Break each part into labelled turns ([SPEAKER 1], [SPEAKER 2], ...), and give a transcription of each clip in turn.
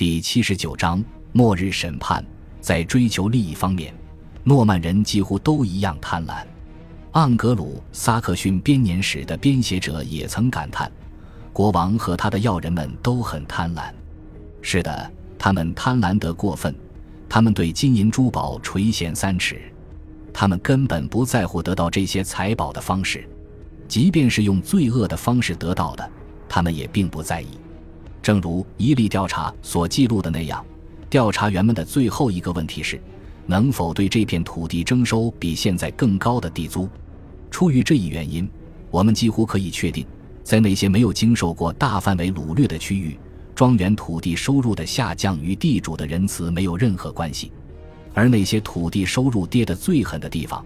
[SPEAKER 1] 第七十九章末日审判。在追求利益方面，诺曼人几乎都一样贪婪。盎格鲁撒克逊编年史的编写者也曾感叹：国王和他的要人们都很贪婪。是的，他们贪婪得过分，他们对金银珠宝垂涎三尺，他们根本不在乎得到这些财宝的方式，即便是用罪恶的方式得到的，他们也并不在意。正如伊利调查所记录的那样，调查员们的最后一个问题是：能否对这片土地征收比现在更高的地租？出于这一原因，我们几乎可以确定，在那些没有经受过大范围掳掠的区域。庄园土地收入的下降与地主的仁慈没有任何关系，而那些土地收入跌得最狠的地方，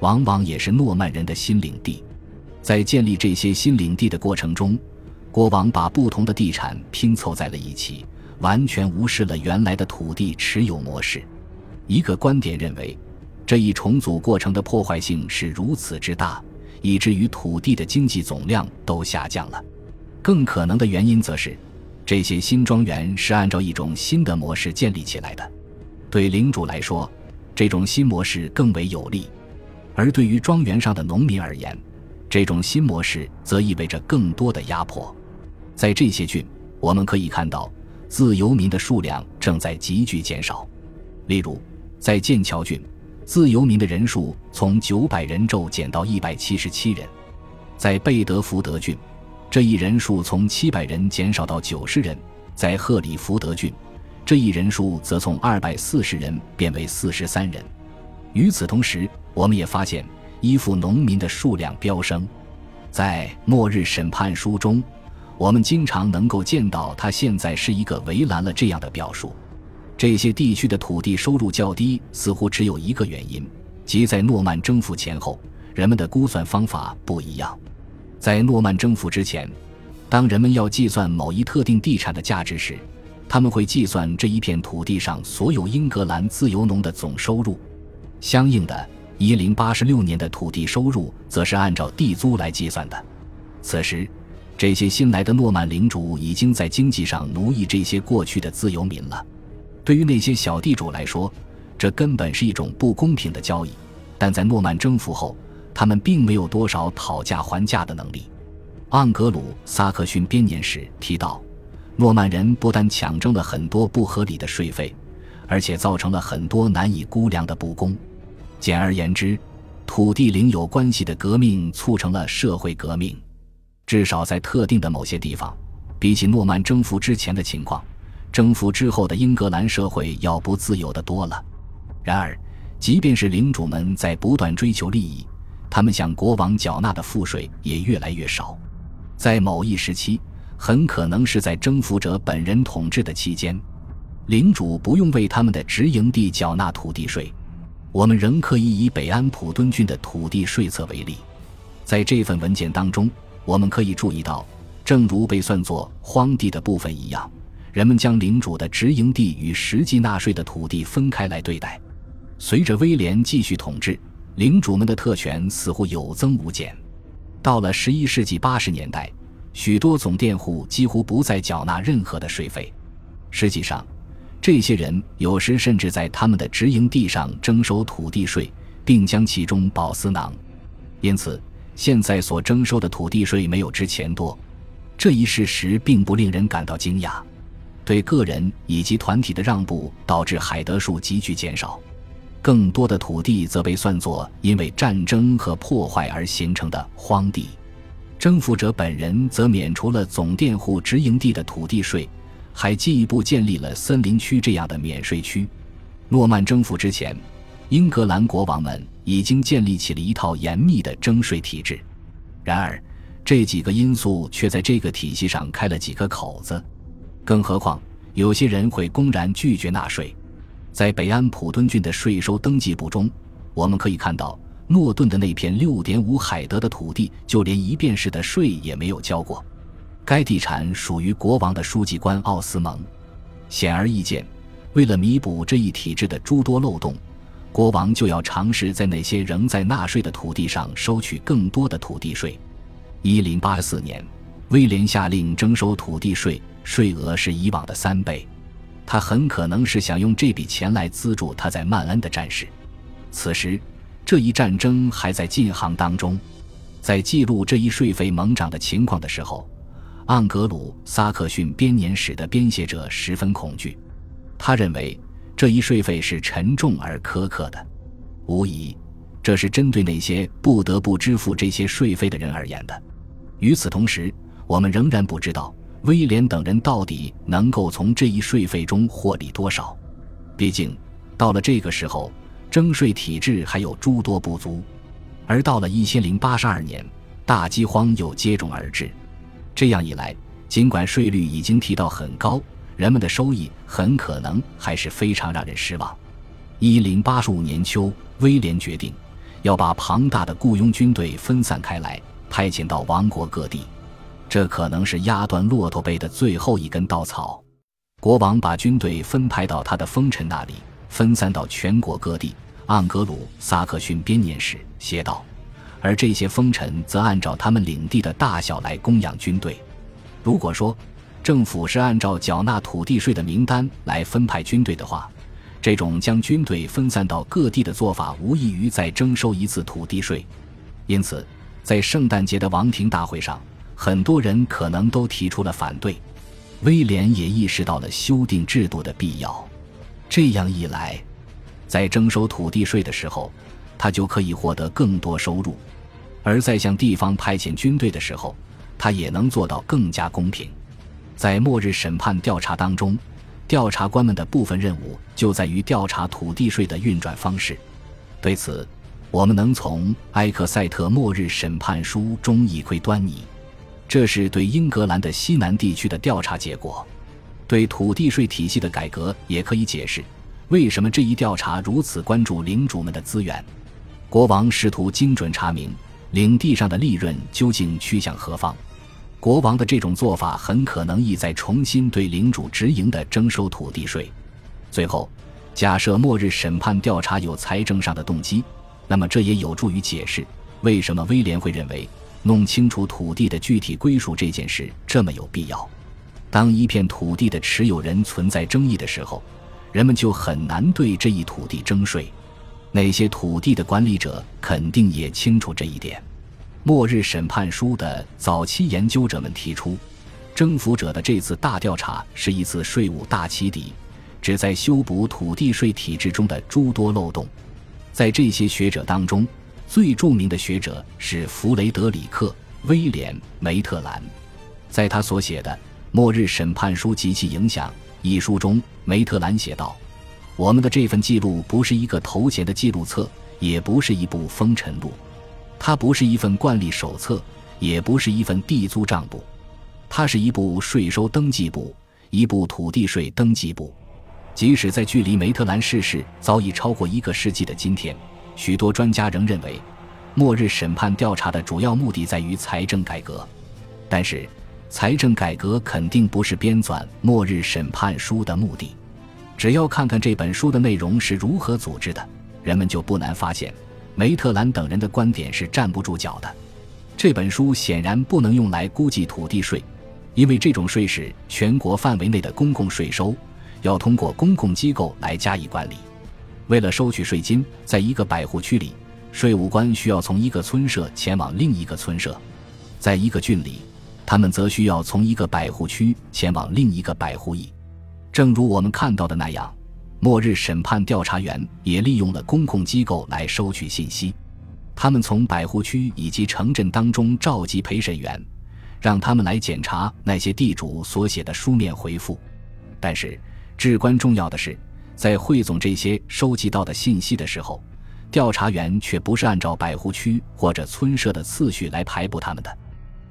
[SPEAKER 1] 往往也是诺曼人的新领地。在建立这些新领地的过程中，国王把不同的地产拼凑在了一起，完全无视了原来的土地持有模式。一个观点认为，这一重组过程的破坏性是如此之大，以至于土地的经济总量都下降了。更可能的原因则是。这些新庄园是按照一种新的模式建立起来的，对领主来说，这种新模式更为有利；而对于庄园上的农民而言，这种新模式则意味着更多的压迫。在这些郡，我们可以看到自由民的数量正在急剧减少。例如，在剑桥郡，自由民的人数从九百人骤减到一百七十七人；在贝德福德郡。这一人数从七百人减少到九十人，在赫里福德郡，这一人数则从二百四十人变为四十三人。与此同时，我们也发现依附农民的数量飙升。在《末日审判书》中，我们经常能够见到他现在是一个围栏了这样的表述。这些地区的土地收入较低，似乎只有一个原因，即在诺曼征服前后，人们的估算方法不一样。在诺曼征服之前，当人们要计算某一特定地产的价值时，他们会计算这一片土地上所有英格兰自由农的总收入。相应的，一零八十六年的土地收入则是按照地租来计算的。此时，这些新来的诺曼领主已经在经济上奴役这些过去的自由民了。对于那些小地主来说，这根本是一种不公平的交易。但在诺曼征服后，他们并没有多少讨价还价的能力。盎格鲁撒克逊编年史提到，诺曼人不但抢征了很多不合理的税费，而且造成了很多难以估量的不公。简而言之，土地领有关系的革命促成了社会革命。至少在特定的某些地方，比起诺曼征服之前的情况，征服之后的英格兰社会要不自由的多了。然而，即便是领主们在不断追求利益，他们向国王缴纳的赋税也越来越少，在某一时期，很可能是在征服者本人统治的期间，领主不用为他们的直营地缴纳土地税。我们仍可以以北安普敦郡的土地税册为例，在这份文件当中，我们可以注意到，正如被算作荒地的部分一样，人们将领主的直营地与实际纳税的土地分开来对待。随着威廉继续统治。领主们的特权似乎有增无减。到了十一世纪八十年代，许多总佃户几乎不再缴纳任何的税费。实际上，这些人有时甚至在他们的直营地上征收土地税，并将其中保私囊。因此，现在所征收的土地税没有之前多。这一事实并不令人感到惊讶。对个人以及团体的让步导致海德数急剧减少。更多的土地则被算作因为战争和破坏而形成的荒地，征服者本人则免除了总佃户直营地的土地税，还进一步建立了森林区这样的免税区。诺曼征服之前，英格兰国王们已经建立起了一套严密的征税体制，然而这几个因素却在这个体系上开了几个口子。更何况，有些人会公然拒绝纳税。在北安普敦郡的税收登记簿中，我们可以看到诺顿的那片六点五海德的土地，就连一便士的税也没有交过。该地产属于国王的书记官奥斯蒙。显而易见，为了弥补这一体制的诸多漏洞，国王就要尝试在那些仍在纳税的土地上收取更多的土地税。一零八四年，威廉下令征收土地税，税额是以往的三倍。他很可能是想用这笔钱来资助他在曼恩的战事。此时，这一战争还在进行当中。在记录这一税费猛涨的情况的时候，盎格鲁撒克逊编年史的编写者十分恐惧。他认为这一税费是沉重而苛刻的，无疑，这是针对那些不得不支付这些税费的人而言的。与此同时，我们仍然不知道威廉等人到底能够从这一税费中获利多少。毕竟，到了这个时候，征税体制还有诸多不足。而到了一千零八十二年，大饥荒又接踵而至。这样一来，尽管税率已经提到很高，人们的收益很可能还是非常让人失望。一零八十五年秋，威廉决定要把庞大的雇佣军队分散开来，派遣到王国各地。这可能是压断骆驼背的最后一根稻草。国王把军队分派到他的封臣那里，分散到全国各地。盎格鲁撒克逊编年史写道，而这些封臣则按照他们领地的大小来供养军队。如果说政府是按照缴纳土地税的名单来分派军队的话，这种将军队分散到各地的做法无异于再征收一次土地税。因此，在圣诞节的王庭大会上，很多人可能都提出了反对。威廉也意识到了修订制度的必要。这样一来，在征收土地税的时候，他就可以获得更多收入；而在向地方派遣军队的时候，他也能做到更加公平。在末日审判调查当中，调查官们的部分任务就在于调查土地税的运转方式。对此，我们能从埃克塞特末日审判书中一窥端倪。这是对英格兰的西南地区的调查结果，对土地税体系的改革也可以解释。为什么这一调查如此关注领主们的资源？国王试图精准查明领地上的利润究竟趋向何方。国王的这种做法很可能意在重新对领主直营的征收土地税。最后，假设末日审判调查有财政上的动机，那么这也有助于解释为什么威廉会认为弄清楚土地的具体归属这件事这么有必要。当一片土地的持有人存在争议的时候。人们就很难对这一土地征税，那些土地的管理者肯定也清楚这一点。末日审判书的早期研究者们提出，征服者的这次大调查是一次税务大起底，旨在修补土地税体制中的诸多漏洞。在这些学者当中，最著名的学者是弗雷德里克·威廉·梅特兰，在他所写的《末日审判书及其影响》。一书中，梅特兰写道：“我们的这份记录不是一个头衔的记录册，也不是一部风尘录，它不是一份惯例手册，也不是一份地租账簿，它是一部税收登记簿，一部土地税登记簿。即使在距离梅特兰逝世早已超过一个世纪的今天，许多专家仍认为，末日审判调查的主要目的在于财政改革，但是。”财政改革肯定不是编纂《末日审判书》的目的。只要看看这本书的内容是如何组织的，人们就不难发现，梅特兰等人的观点是站不住脚的。这本书显然不能用来估计土地税，因为这种税是全国范围内的公共税收，要通过公共机构来加以管理。为了收取税金，在一个百户区里，税务官需要从一个村社前往另一个村社，在一个郡里。他们则需要从一个百户区前往另一个百户邑，正如我们看到的那样，末日审判调查员也利用了公共机构来收取信息。他们从百户区以及城镇当中召集陪审员，让他们来检查那些地主所写的书面回复。但是，至关重要的是，在汇总这些收集到的信息的时候，调查员却不是按照百户区或者村社的次序来排布他们的。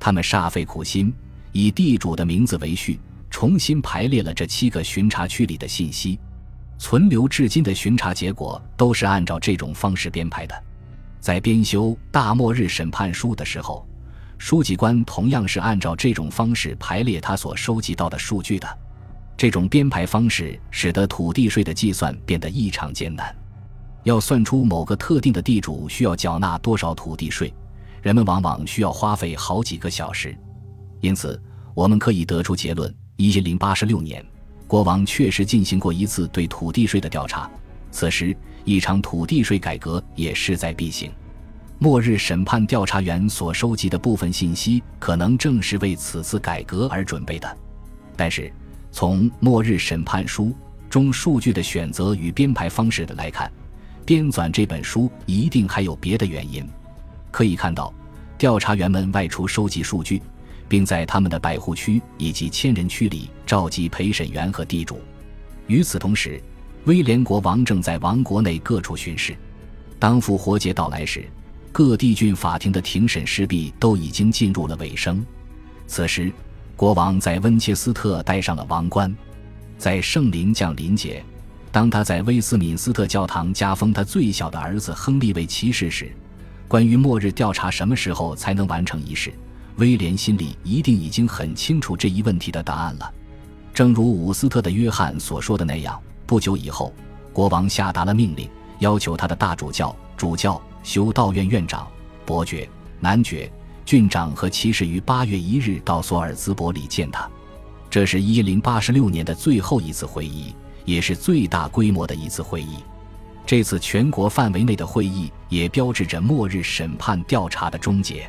[SPEAKER 1] 他们煞费苦心，以地主的名字为序，重新排列了这七个巡查区里的信息。存留至今的巡查结果都是按照这种方式编排的。在编修《大末日审判书》的时候，书记官同样是按照这种方式排列他所收集到的数据的。这种编排方式使得土地税的计算变得异常艰难。要算出某个特定的地主需要缴纳多少土地税。人们往往需要花费好几个小时，因此我们可以得出结论：一零八十六年，国王确实进行过一次对土地税的调查，此时一场土地税改革也势在必行。末日审判调查员所收集的部分信息，可能正是为此次改革而准备的。但是，从《末日审判书》中数据的选择与编排方式的来看，编纂这本书一定还有别的原因。可以看到，调查员们外出收集数据，并在他们的百户区以及千人区里召集陪审员和地主。与此同时，威廉国王正在王国内各处巡视。当复活节到来时，各地郡法庭的庭审势必都已经进入了尾声。此时，国王在温切斯特戴上了王冠，在圣灵降临节。当他在威斯敏斯特教堂加封他最小的儿子亨利为骑士时，关于末日调查什么时候才能完成一事，威廉心里一定已经很清楚这一问题的答案了。正如伍斯特的约翰所说的那样，不久以后，国王下达了命令，要求他的大主教、主教、修道院院长、伯爵、男爵、郡长和骑士于八月一日到索尔兹伯里见他。这是一零八十六年的最后一次会议。也是最大规模的一次会议，这次全国范围内的会议也标志着末日审判调查的终结。